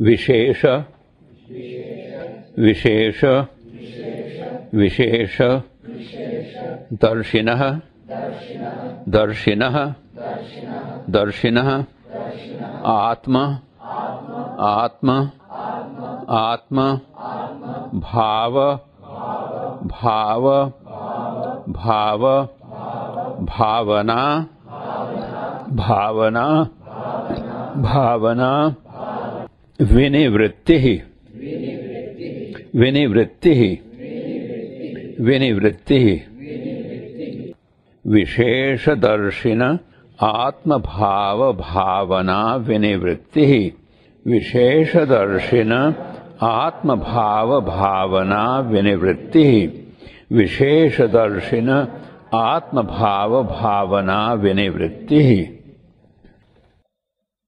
विशेष विशेष विशेष, दर्शिनः दर्शिनः दर्शिनः, आत्म आत्म आत्म, भाव भाव भाव, भावना भावना भावना विनिवृत्ति। विनिवृत्ति। विनिवृत्ति। विशेषदर्शिन आत्मभाव भावना विनिवृत्ति। विशेषदर्शिन आत्मभाव भावना विनिवृत्ति। विशेषदर्शिन आत्मभाव भावना विनिवृत्ति।